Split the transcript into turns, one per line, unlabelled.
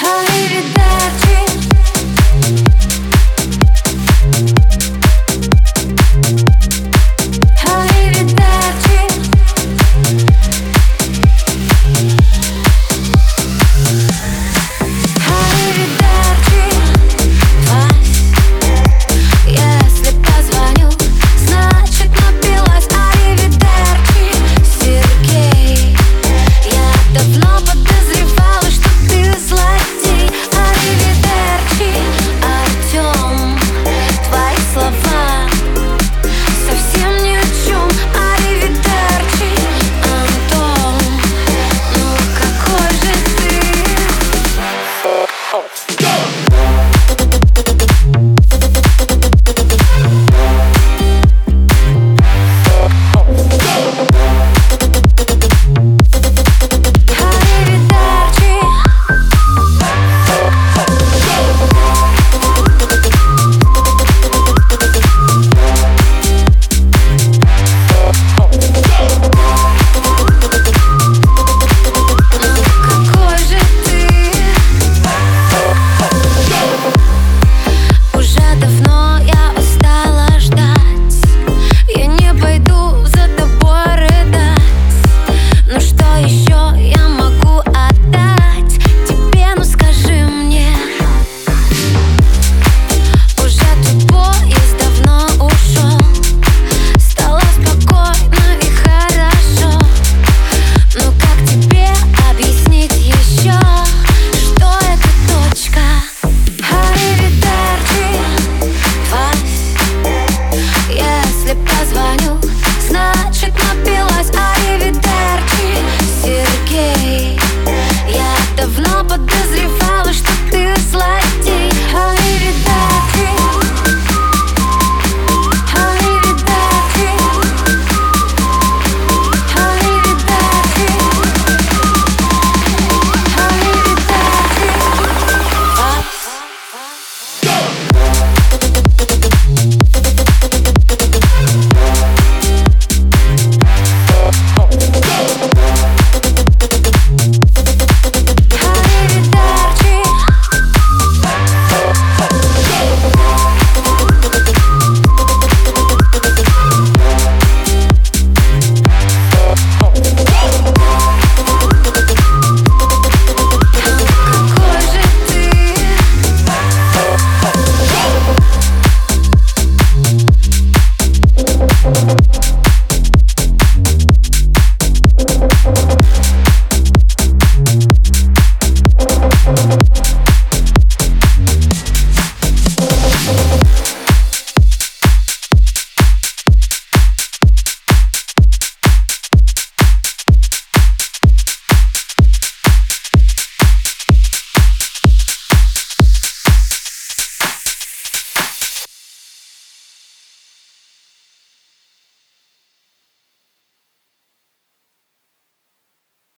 tired